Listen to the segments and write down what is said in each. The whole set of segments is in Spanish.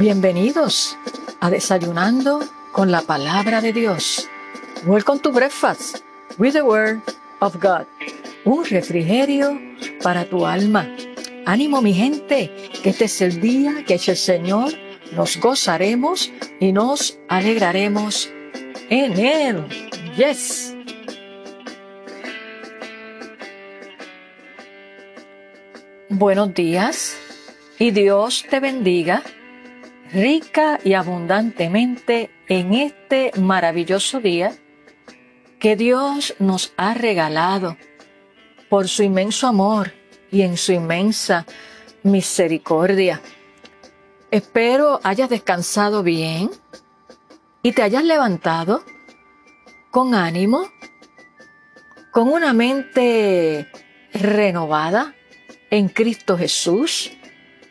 Bienvenidos a Desayunando con la Palabra de Dios. Welcome to Breakfast with the Word of God. Un refrigerio para tu alma. Ánimo mi gente, que este es el día que hecho el Señor. Nos gozaremos y nos alegraremos en Él. Yes. Buenos días y Dios te bendiga rica y abundantemente en este maravilloso día que Dios nos ha regalado por su inmenso amor y en su inmensa misericordia. Espero hayas descansado bien y te hayas levantado con ánimo, con una mente renovada en Cristo Jesús,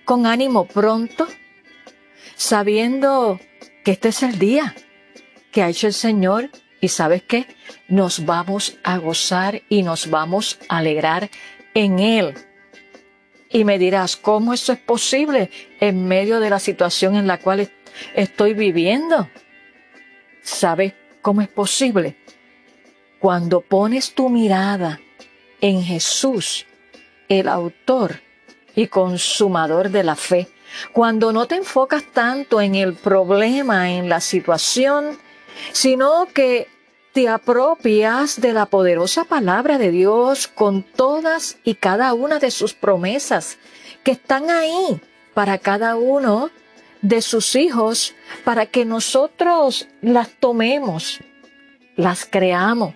con ánimo pronto sabiendo que este es el día que ha hecho el Señor y sabes qué, nos vamos a gozar y nos vamos a alegrar en Él. Y me dirás, ¿cómo eso es posible en medio de la situación en la cual estoy viviendo? ¿Sabes cómo es posible? Cuando pones tu mirada en Jesús, el autor y consumador de la fe, cuando no te enfocas tanto en el problema, en la situación, sino que te apropias de la poderosa palabra de Dios con todas y cada una de sus promesas que están ahí para cada uno de sus hijos, para que nosotros las tomemos, las creamos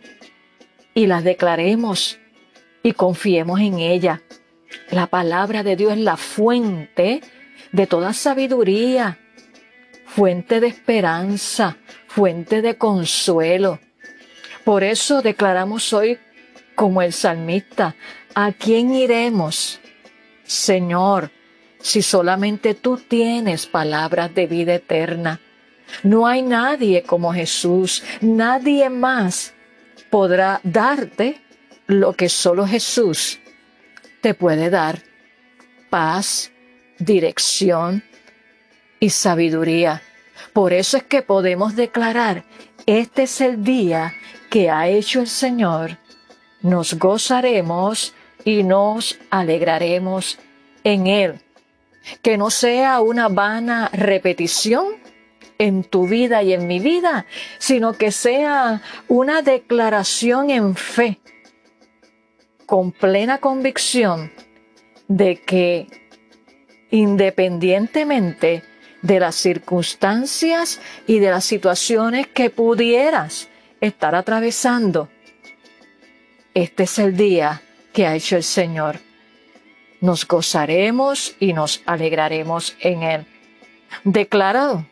y las declaremos y confiemos en ella. La palabra de Dios es la fuente de toda sabiduría, fuente de esperanza, fuente de consuelo. Por eso declaramos hoy como el salmista, ¿a quién iremos? Señor, si solamente tú tienes palabras de vida eterna. No hay nadie como Jesús, nadie más podrá darte lo que solo Jesús te puede dar. Paz, dirección y sabiduría. Por eso es que podemos declarar, este es el día que ha hecho el Señor. Nos gozaremos y nos alegraremos en Él. Que no sea una vana repetición en tu vida y en mi vida, sino que sea una declaración en fe, con plena convicción de que independientemente de las circunstancias y de las situaciones que pudieras estar atravesando. Este es el día que ha hecho el Señor. Nos gozaremos y nos alegraremos en Él. Decláralo,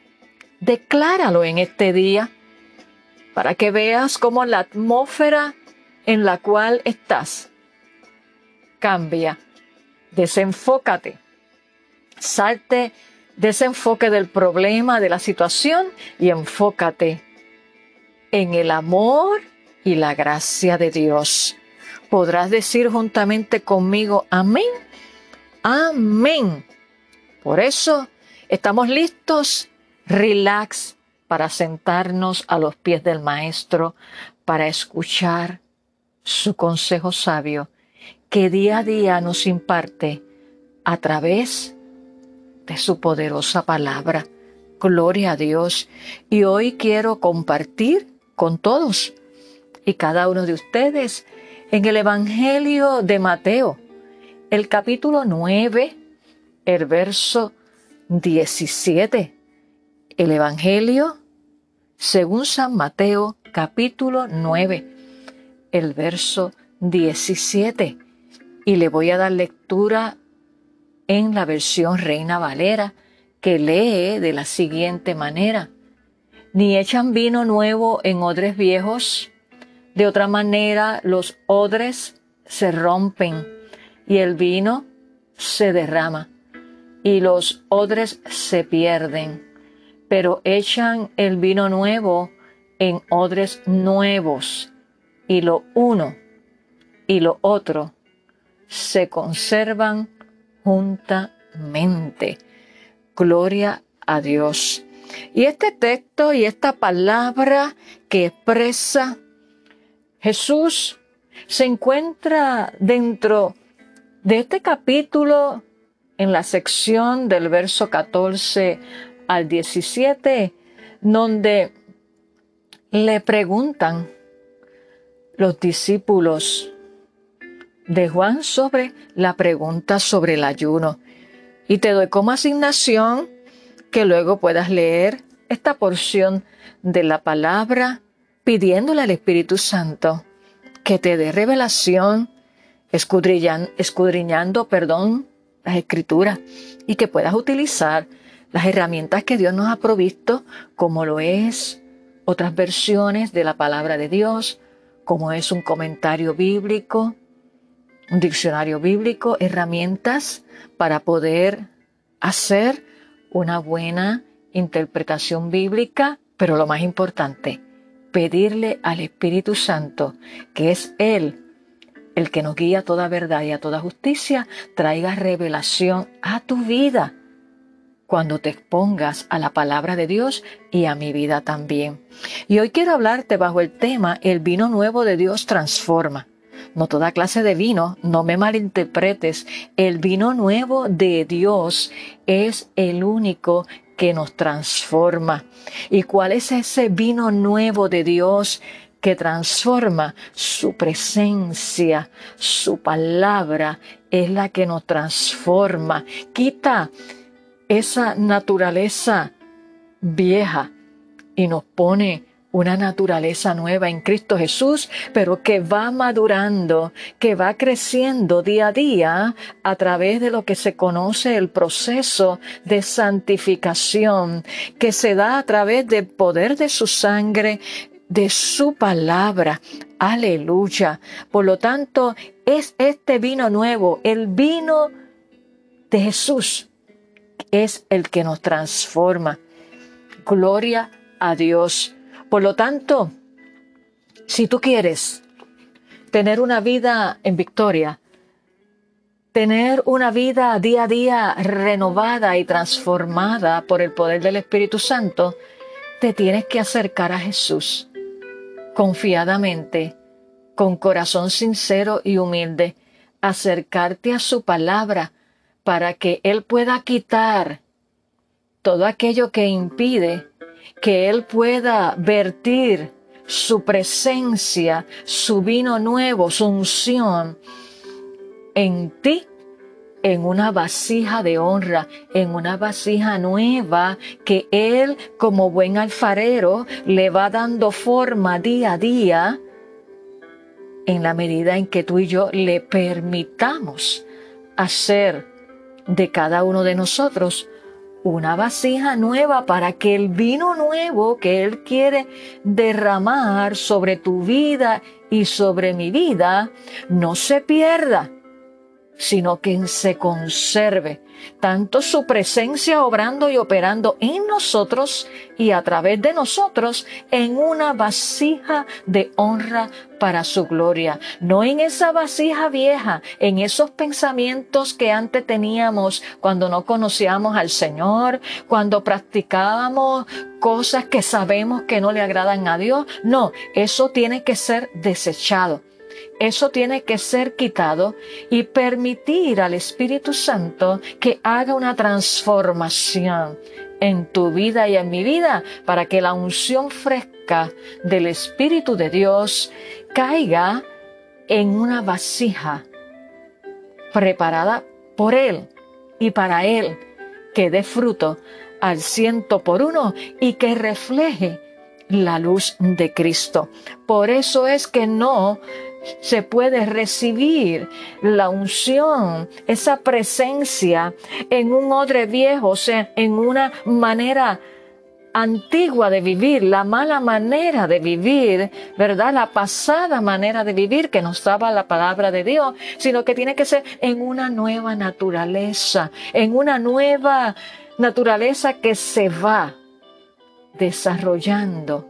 decláralo en este día para que veas cómo la atmósfera en la cual estás cambia. Desenfócate Salte de ese enfoque del problema, de la situación y enfócate en el amor y la gracia de Dios. Podrás decir juntamente conmigo, amén, amén. Por eso estamos listos, relax, para sentarnos a los pies del Maestro, para escuchar su consejo sabio que día a día nos imparte a través de de su poderosa palabra. Gloria a Dios. Y hoy quiero compartir con todos y cada uno de ustedes en el Evangelio de Mateo, el capítulo 9, el verso 17. El Evangelio según San Mateo, capítulo 9, el verso 17. Y le voy a dar lectura en la versión Reina Valera, que lee de la siguiente manera. Ni echan vino nuevo en odres viejos, de otra manera los odres se rompen y el vino se derrama y los odres se pierden, pero echan el vino nuevo en odres nuevos y lo uno y lo otro se conservan juntamente. Gloria a Dios. Y este texto y esta palabra que expresa Jesús se encuentra dentro de este capítulo en la sección del verso 14 al 17, donde le preguntan los discípulos de Juan sobre la pregunta sobre el ayuno. Y te doy como asignación que luego puedas leer esta porción de la palabra pidiéndole al Espíritu Santo que te dé revelación, escudriñando, perdón, las escrituras y que puedas utilizar las herramientas que Dios nos ha provisto, como lo es otras versiones de la palabra de Dios, como es un comentario bíblico, un diccionario bíblico, herramientas para poder hacer una buena interpretación bíblica, pero lo más importante, pedirle al Espíritu Santo, que es Él el que nos guía a toda verdad y a toda justicia, traiga revelación a tu vida cuando te expongas a la palabra de Dios y a mi vida también. Y hoy quiero hablarte bajo el tema El vino nuevo de Dios transforma. No toda clase de vino, no me malinterpretes. El vino nuevo de Dios es el único que nos transforma. ¿Y cuál es ese vino nuevo de Dios que transforma? Su presencia, su palabra es la que nos transforma. Quita esa naturaleza vieja y nos pone una naturaleza nueva en Cristo Jesús, pero que va madurando, que va creciendo día a día a través de lo que se conoce el proceso de santificación, que se da a través del poder de su sangre, de su palabra. Aleluya. Por lo tanto, es este vino nuevo, el vino de Jesús, es el que nos transforma. Gloria a Dios. Por lo tanto, si tú quieres tener una vida en victoria, tener una vida día a día renovada y transformada por el poder del Espíritu Santo, te tienes que acercar a Jesús confiadamente, con corazón sincero y humilde, acercarte a su palabra, para que Él pueda quitar todo aquello que impide que Él pueda vertir su presencia, su vino nuevo, su unción en ti, en una vasija de honra, en una vasija nueva que Él, como buen alfarero, le va dando forma día a día en la medida en que tú y yo le permitamos hacer de cada uno de nosotros una vasija nueva para que el vino nuevo que Él quiere derramar sobre tu vida y sobre mi vida no se pierda, sino que se conserve tanto su presencia obrando y operando en nosotros y a través de nosotros en una vasija de honra para su gloria, no en esa vasija vieja, en esos pensamientos que antes teníamos cuando no conocíamos al Señor, cuando practicábamos cosas que sabemos que no le agradan a Dios. No, eso tiene que ser desechado. Eso tiene que ser quitado y permitir al Espíritu Santo que haga una transformación en tu vida y en mi vida para que la unción fresca del Espíritu de Dios caiga en una vasija preparada por Él y para Él que dé fruto al ciento por uno y que refleje la luz de Cristo. Por eso es que no se puede recibir la unción, esa presencia en un odre viejo, o sea, en una manera antigua de vivir, la mala manera de vivir, ¿verdad? La pasada manera de vivir que nos daba la palabra de Dios, sino que tiene que ser en una nueva naturaleza, en una nueva naturaleza que se va desarrollando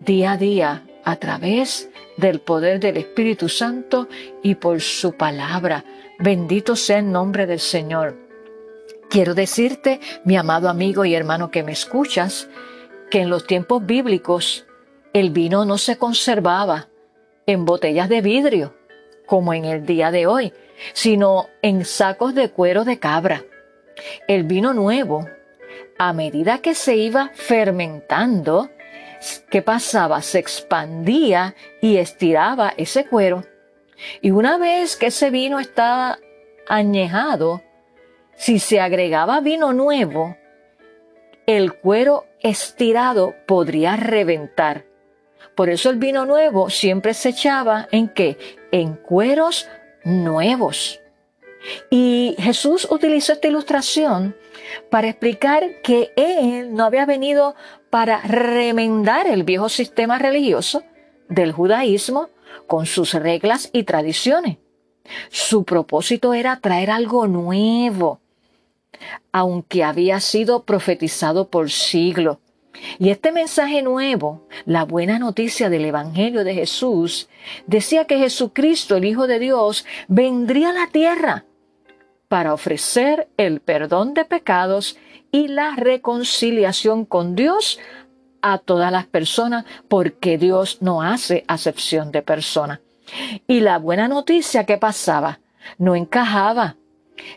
día a día a través del poder del Espíritu Santo y por su palabra. Bendito sea el nombre del Señor. Quiero decirte, mi amado amigo y hermano que me escuchas, que en los tiempos bíblicos el vino no se conservaba en botellas de vidrio, como en el día de hoy, sino en sacos de cuero de cabra. El vino nuevo, a medida que se iba fermentando, ¿qué pasaba? Se expandía y estiraba ese cuero. Y una vez que ese vino estaba añejado, si se agregaba vino nuevo, el cuero estirado podría reventar. Por eso el vino nuevo siempre se echaba en qué? En cueros nuevos. Y Jesús utilizó esta ilustración para explicar que Él no había venido para remendar el viejo sistema religioso del judaísmo con sus reglas y tradiciones. Su propósito era traer algo nuevo, aunque había sido profetizado por siglos. Y este mensaje nuevo, la buena noticia del Evangelio de Jesús, decía que Jesucristo, el Hijo de Dios, vendría a la tierra para ofrecer el perdón de pecados y la reconciliación con Dios a todas las personas, porque Dios no hace acepción de personas. Y la buena noticia que pasaba no encajaba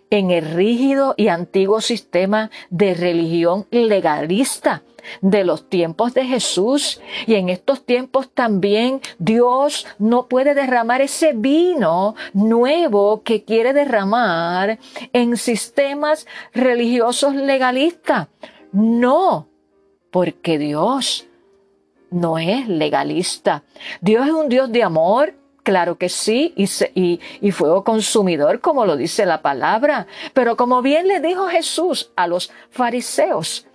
en el rígido y antiguo sistema de religión legalista de los tiempos de Jesús. Y en estos tiempos también Dios no puede derramar ese vino nuevo que quiere derramar en sistemas religiosos legalistas. No, porque Dios no es legalista. Dios es un Dios de amor, Claro que sí, y, y, y, fuego consumidor, como lo dice la palabra. Pero como bien le dijo Jesús a los fariseos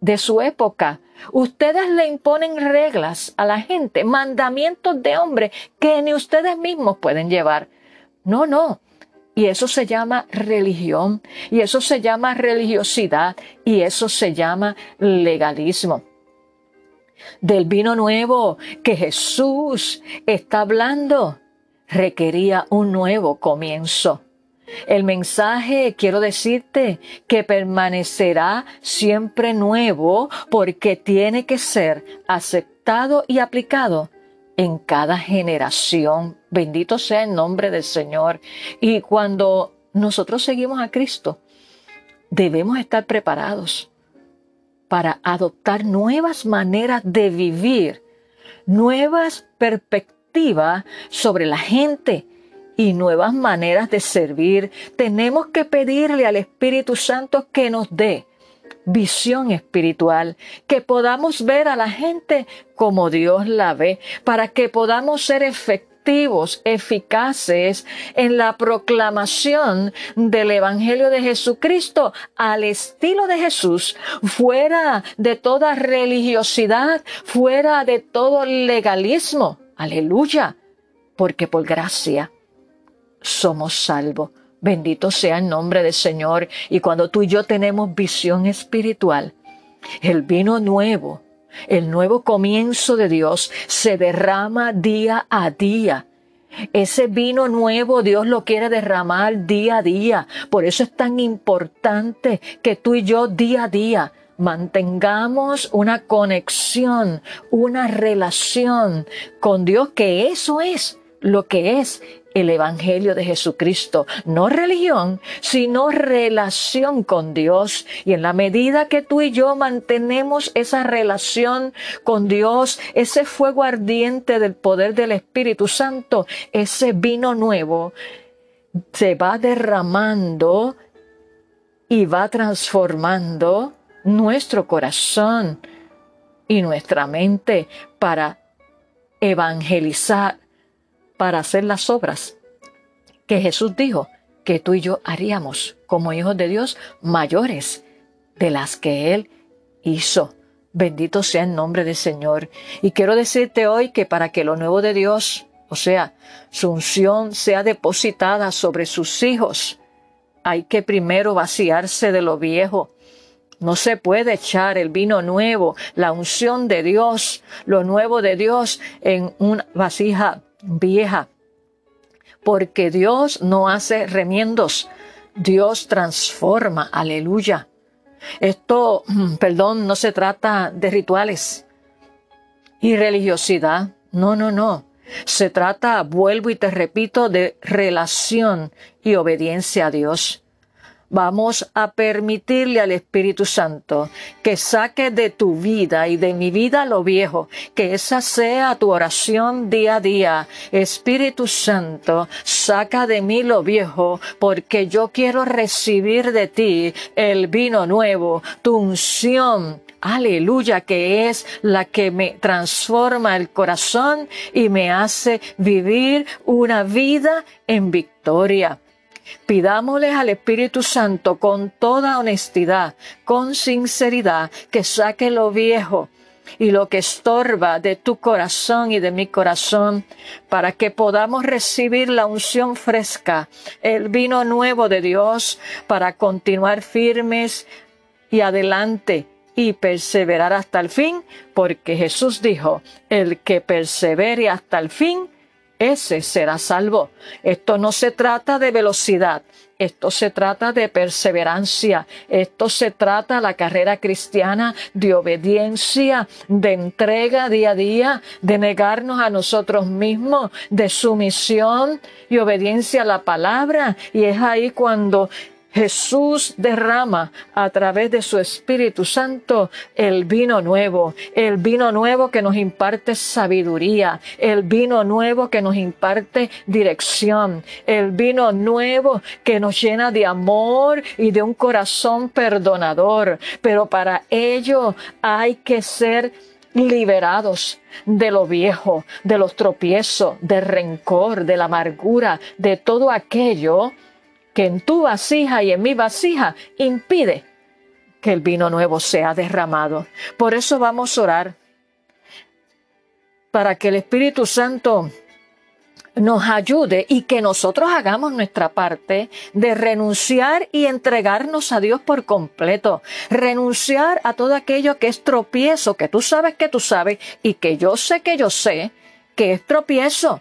de su época, ustedes le imponen reglas a la gente, mandamientos de hombre que ni ustedes mismos pueden llevar. No, no. Y eso se llama religión, y eso se llama religiosidad, y eso se llama legalismo del vino nuevo que Jesús está hablando, requería un nuevo comienzo. El mensaje, quiero decirte, que permanecerá siempre nuevo porque tiene que ser aceptado y aplicado en cada generación. Bendito sea el nombre del Señor. Y cuando nosotros seguimos a Cristo, debemos estar preparados para adoptar nuevas maneras de vivir, nuevas perspectivas sobre la gente y nuevas maneras de servir. Tenemos que pedirle al Espíritu Santo que nos dé visión espiritual, que podamos ver a la gente como Dios la ve, para que podamos ser efectivos eficaces en la proclamación del Evangelio de Jesucristo al estilo de Jesús, fuera de toda religiosidad, fuera de todo legalismo. Aleluya, porque por gracia somos salvos. Bendito sea el nombre del Señor. Y cuando tú y yo tenemos visión espiritual, el vino nuevo el nuevo comienzo de Dios se derrama día a día. Ese vino nuevo Dios lo quiere derramar día a día. Por eso es tan importante que tú y yo día a día mantengamos una conexión, una relación con Dios, que eso es lo que es el Evangelio de Jesucristo. No religión, sino relación con Dios. Y en la medida que tú y yo mantenemos esa relación con Dios, ese fuego ardiente del poder del Espíritu Santo, ese vino nuevo, se va derramando y va transformando nuestro corazón y nuestra mente para evangelizar para hacer las obras que Jesús dijo que tú y yo haríamos como hijos de Dios mayores de las que Él hizo. Bendito sea el nombre del Señor. Y quiero decirte hoy que para que lo nuevo de Dios, o sea, su unción sea depositada sobre sus hijos, hay que primero vaciarse de lo viejo. No se puede echar el vino nuevo, la unción de Dios, lo nuevo de Dios en una vasija vieja, porque Dios no hace remiendos. Dios transforma, aleluya. Esto, perdón, no se trata de rituales y religiosidad. No, no, no. Se trata, vuelvo y te repito, de relación y obediencia a Dios. Vamos a permitirle al Espíritu Santo que saque de tu vida y de mi vida lo viejo, que esa sea tu oración día a día. Espíritu Santo, saca de mí lo viejo, porque yo quiero recibir de ti el vino nuevo, tu unción, aleluya, que es la que me transforma el corazón y me hace vivir una vida en victoria. Pidámosles al Espíritu Santo con toda honestidad, con sinceridad, que saque lo viejo y lo que estorba de tu corazón y de mi corazón, para que podamos recibir la unción fresca, el vino nuevo de Dios, para continuar firmes y adelante y perseverar hasta el fin, porque Jesús dijo, el que persevere hasta el fin, ese será salvo. Esto no se trata de velocidad, esto se trata de perseverancia, esto se trata la carrera cristiana de obediencia, de entrega día a día, de negarnos a nosotros mismos, de sumisión y obediencia a la palabra. Y es ahí cuando Jesús derrama a través de su Espíritu Santo el vino nuevo, el vino nuevo que nos imparte sabiduría, el vino nuevo que nos imparte dirección, el vino nuevo que nos llena de amor y de un corazón perdonador. Pero para ello hay que ser liberados de lo viejo, de los tropiezos, del rencor, de la amargura, de todo aquello que en tu vasija y en mi vasija impide que el vino nuevo sea derramado. Por eso vamos a orar para que el Espíritu Santo nos ayude y que nosotros hagamos nuestra parte de renunciar y entregarnos a Dios por completo. Renunciar a todo aquello que es tropiezo, que tú sabes que tú sabes y que yo sé que yo sé que es tropiezo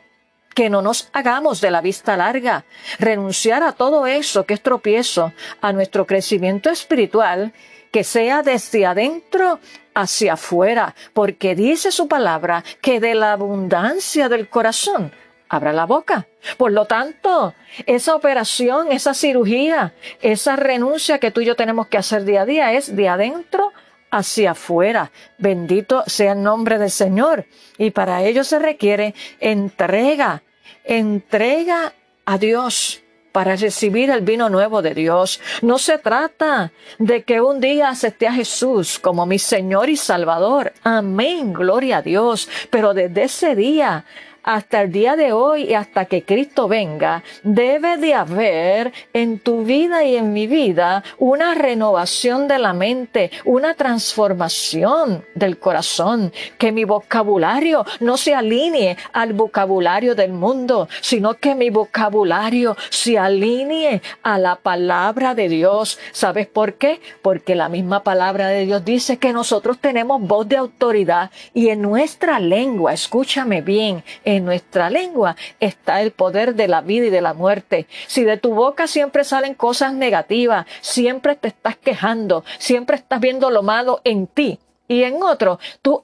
que no nos hagamos de la vista larga, renunciar a todo eso que es tropiezo, a nuestro crecimiento espiritual, que sea desde adentro hacia afuera, porque dice su palabra que de la abundancia del corazón abra la boca. Por lo tanto, esa operación, esa cirugía, esa renuncia que tú y yo tenemos que hacer día a día es de adentro hacia afuera. Bendito sea el nombre del Señor. Y para ello se requiere entrega, entrega a Dios para recibir el vino nuevo de Dios. No se trata de que un día acepte a Jesús como mi Señor y Salvador. Amén, gloria a Dios. Pero desde ese día hasta el día de hoy y hasta que Cristo venga, debe de haber en tu vida y en mi vida una renovación de la mente, una transformación del corazón, que mi vocabulario no se alinee al vocabulario del mundo, sino que mi vocabulario se alinee a la palabra de Dios. ¿Sabes por qué? Porque la misma palabra de Dios dice que nosotros tenemos voz de autoridad y en nuestra lengua, escúchame bien, en nuestra lengua está el poder de la vida y de la muerte. Si de tu boca siempre salen cosas negativas, siempre te estás quejando, siempre estás viendo lo malo en ti y en otro, tú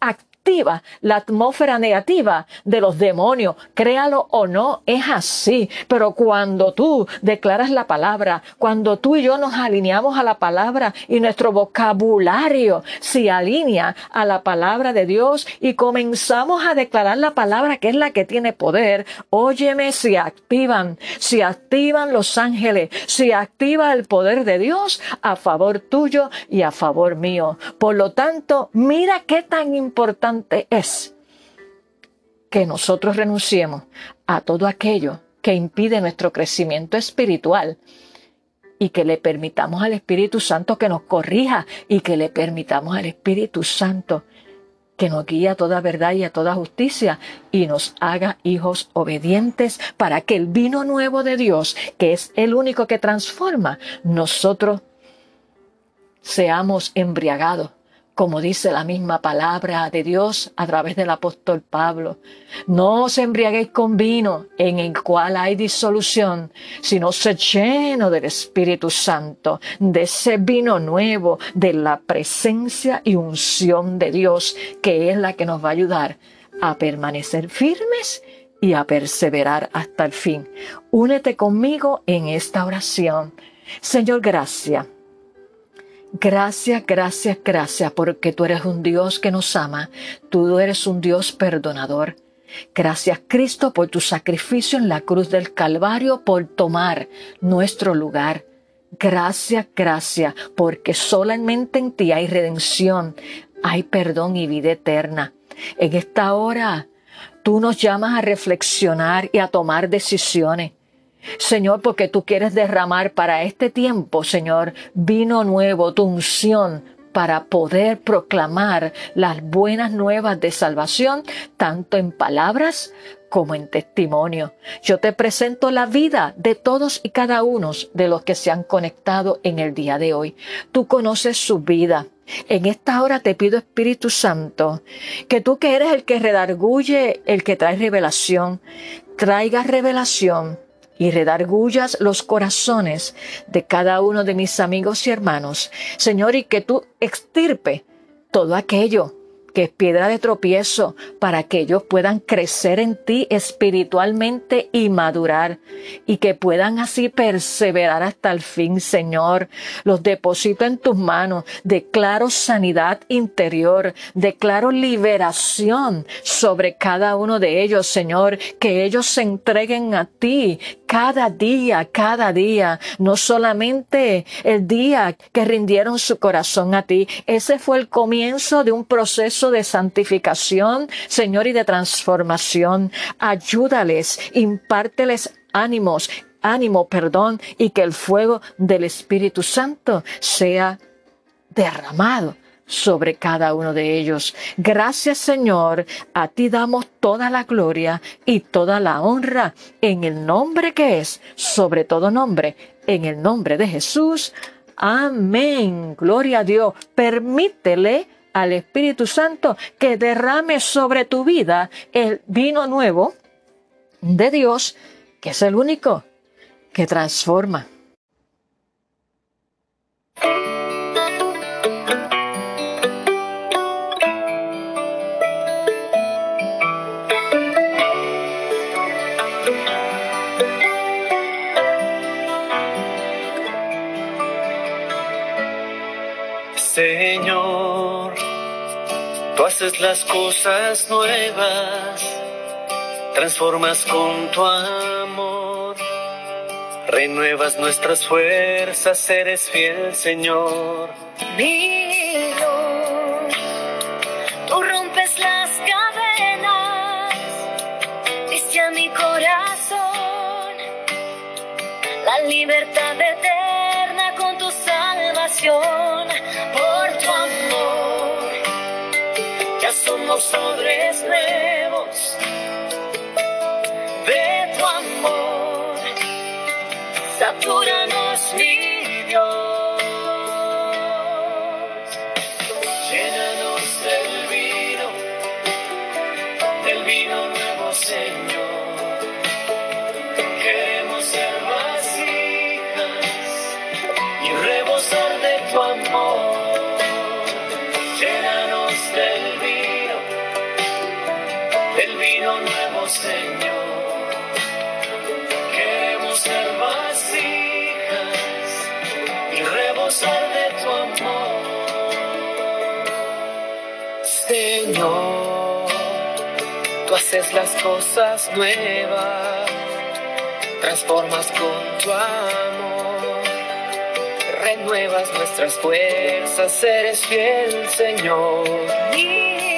la atmósfera negativa de los demonios. Créalo o no, es así. Pero cuando tú declaras la palabra, cuando tú y yo nos alineamos a la palabra y nuestro vocabulario se alinea a la palabra de Dios y comenzamos a declarar la palabra que es la que tiene poder, óyeme, se activan, se activan los ángeles, se activa el poder de Dios a favor tuyo y a favor mío. Por lo tanto, mira qué tan importante es que nosotros renunciemos a todo aquello que impide nuestro crecimiento espiritual y que le permitamos al Espíritu Santo que nos corrija y que le permitamos al Espíritu Santo que nos guíe a toda verdad y a toda justicia y nos haga hijos obedientes para que el vino nuevo de Dios, que es el único que transforma, nosotros seamos embriagados como dice la misma palabra de Dios a través del apóstol Pablo. No os embriaguéis con vino en el cual hay disolución, sino se lleno del Espíritu Santo, de ese vino nuevo, de la presencia y unción de Dios, que es la que nos va a ayudar a permanecer firmes y a perseverar hasta el fin. Únete conmigo en esta oración. Señor, gracias Gracias, gracias, gracias, porque tú eres un Dios que nos ama, tú eres un Dios perdonador. Gracias Cristo por tu sacrificio en la cruz del Calvario, por tomar nuestro lugar. Gracias, gracias, porque solamente en ti hay redención, hay perdón y vida eterna. En esta hora, tú nos llamas a reflexionar y a tomar decisiones. Señor, porque tú quieres derramar para este tiempo, Señor, vino nuevo, tu unción para poder proclamar las buenas nuevas de salvación, tanto en palabras como en testimonio. Yo te presento la vida de todos y cada uno de los que se han conectado en el día de hoy. Tú conoces su vida. En esta hora te pido, Espíritu Santo, que tú que eres el que redarguye, el que trae revelación, traiga revelación y redargullas los corazones de cada uno de mis amigos y hermanos, Señor, y que tú extirpe todo aquello que es piedra de tropiezo para que ellos puedan crecer en ti espiritualmente y madurar y que puedan así perseverar hasta el fin, Señor. Los deposito en tus manos. Declaro sanidad interior, declaro liberación sobre cada uno de ellos, Señor, que ellos se entreguen a ti cada día, cada día, no solamente el día que rindieron su corazón a ti. Ese fue el comienzo de un proceso de santificación, Señor, y de transformación. Ayúdales, impárteles ánimos, ánimo, perdón, y que el fuego del Espíritu Santo sea derramado sobre cada uno de ellos. Gracias Señor, a ti damos toda la gloria y toda la honra en el nombre que es, sobre todo nombre, en el nombre de Jesús. Amén. Gloria a Dios. Permítele al Espíritu Santo que derrame sobre tu vida el vino nuevo de Dios, que es el único que transforma. Haces las cosas nuevas, transformas con tu amor, renuevas nuestras fuerzas, eres fiel Señor. Mi Dios, tú rompes las cadenas, diste a mi corazón la libertad eterna con tu salvación. Somos odres nuevos de tu amor. Satúranos, haces las cosas nuevas, transformas con tu amor, renuevas nuestras fuerzas, eres fiel, Señor.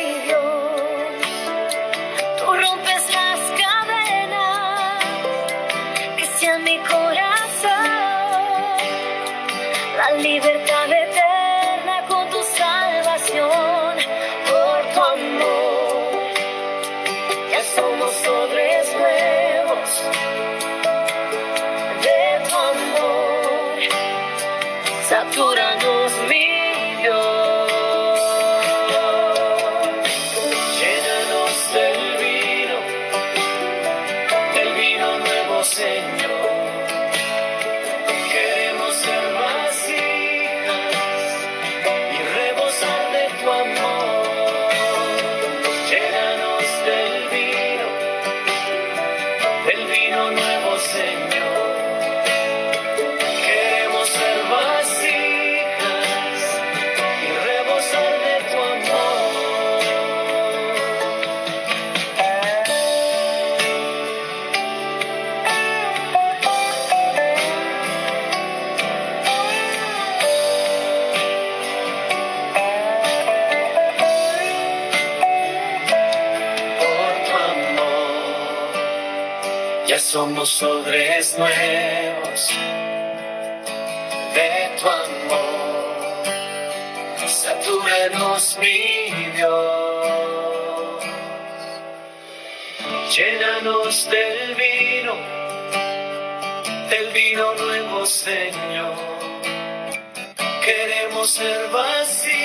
Somos odres nuevos ya somos odres nuevos de tu amor. Satúranos, mi Dios. Llénanos del vino, del vino nuevo, Señor. Queremos ser vasijas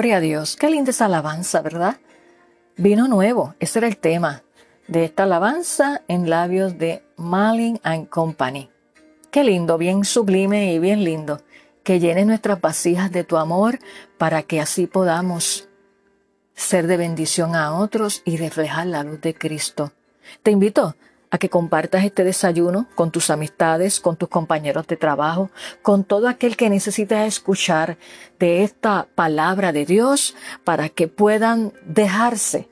Gloria a Dios. Qué linda esa alabanza, ¿verdad? Vino nuevo. Ese era el tema de esta alabanza en labios de Malin and Company. Qué lindo, bien sublime y bien lindo. Que llenes nuestras vasijas de tu amor para que así podamos ser de bendición a otros y reflejar la luz de Cristo. Te invito a que compartas este desayuno con tus amistades, con tus compañeros de trabajo, con todo aquel que necesita escuchar de esta palabra de Dios para que puedan dejarse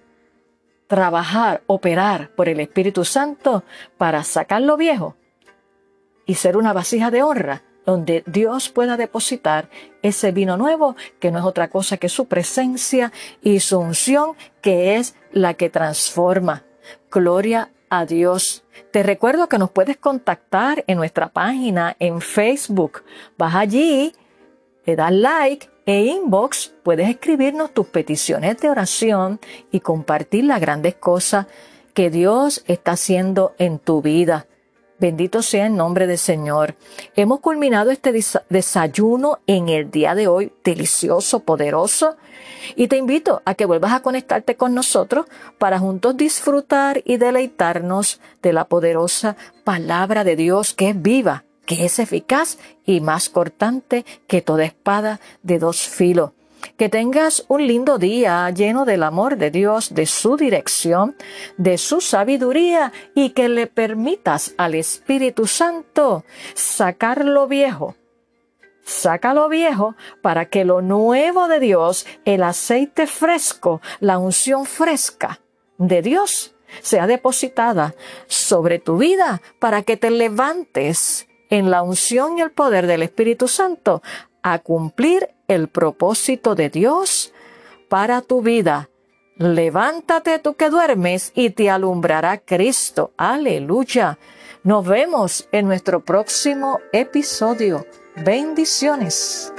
trabajar, operar por el Espíritu Santo para sacar lo viejo y ser una vasija de honra donde Dios pueda depositar ese vino nuevo que no es otra cosa que su presencia y su unción que es la que transforma. Gloria a Dios. Te recuerdo que nos puedes contactar en nuestra página en Facebook. Vas allí, le das like e inbox, puedes escribirnos tus peticiones de oración y compartir las grandes cosas que Dios está haciendo en tu vida. Bendito sea el nombre del Señor. Hemos culminado este desayuno en el día de hoy, delicioso, poderoso. Y te invito a que vuelvas a conectarte con nosotros para juntos disfrutar y deleitarnos de la poderosa palabra de Dios que es viva, que es eficaz y más cortante que toda espada de dos filos. Que tengas un lindo día lleno del amor de Dios, de su dirección, de su sabiduría y que le permitas al Espíritu Santo sacar lo viejo. Saca lo viejo para que lo nuevo de Dios, el aceite fresco, la unción fresca de Dios, sea depositada sobre tu vida para que te levantes en la unción y el poder del Espíritu Santo a cumplir el propósito de Dios para tu vida. Levántate tú que duermes y te alumbrará Cristo. Aleluya. Nos vemos en nuestro próximo episodio. Bendiciones.